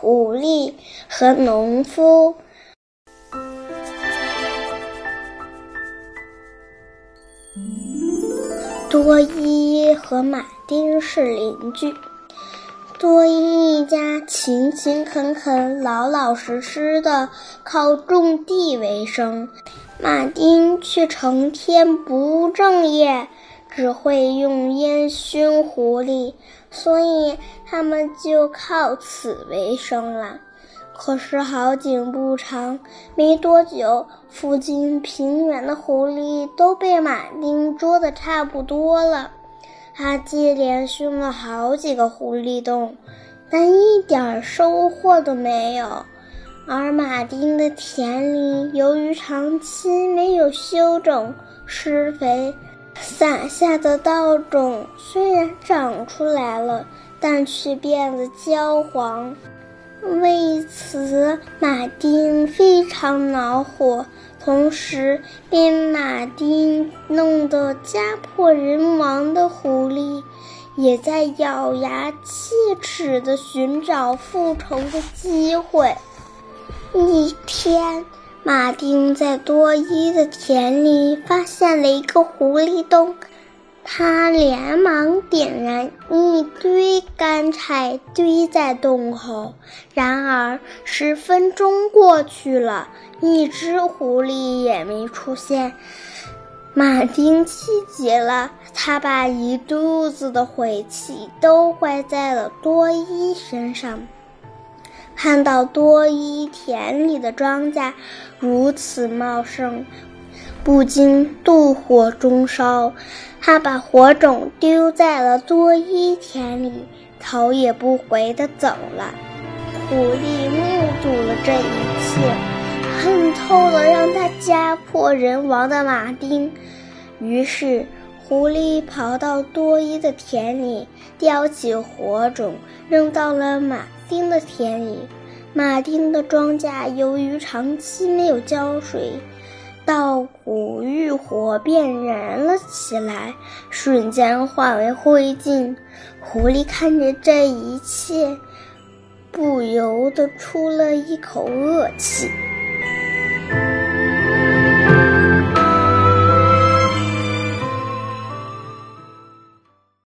狐狸和农夫。多伊和马丁是邻居。多伊一家勤勤恳恳、老老实实的靠种地为生，马丁却成天不务正业，只会用烟熏狐狸，所以他们就靠此为生了。可是好景不长，没多久，附近平原的狐狸都被马丁捉得差不多了。他接连熏了好几个狐狸洞，但一点收获都没有。而马丁的田里，由于长期没有修整、施肥，撒下的稻种虽然长出来了，但却变得焦黄。为此，马丁非常恼火。同时，被马丁弄得家破人亡的狐狸，也在咬牙切齿地寻找复仇的机会。一天，马丁在多伊的田里发现了一个狐狸洞。他连忙点燃一堆干柴，堆在洞口。然而十分钟过去了，一只狐狸也没出现。马丁气极了，他把一肚子的晦气都怪在了多伊身上。看到多伊田里的庄稼如此茂盛，不禁妒火中烧。他把火种丢在了多伊田里，头也不回地走了。狐狸目睹了这一切，恨透了让他家破人亡的马丁。于是，狐狸跑到多伊的田里，叼起火种扔到了马丁的田里。马丁的庄稼由于长期没有浇水。稻谷遇火便燃了起来，瞬间化为灰烬。狐狸看着这一切，不由得出了一口恶气。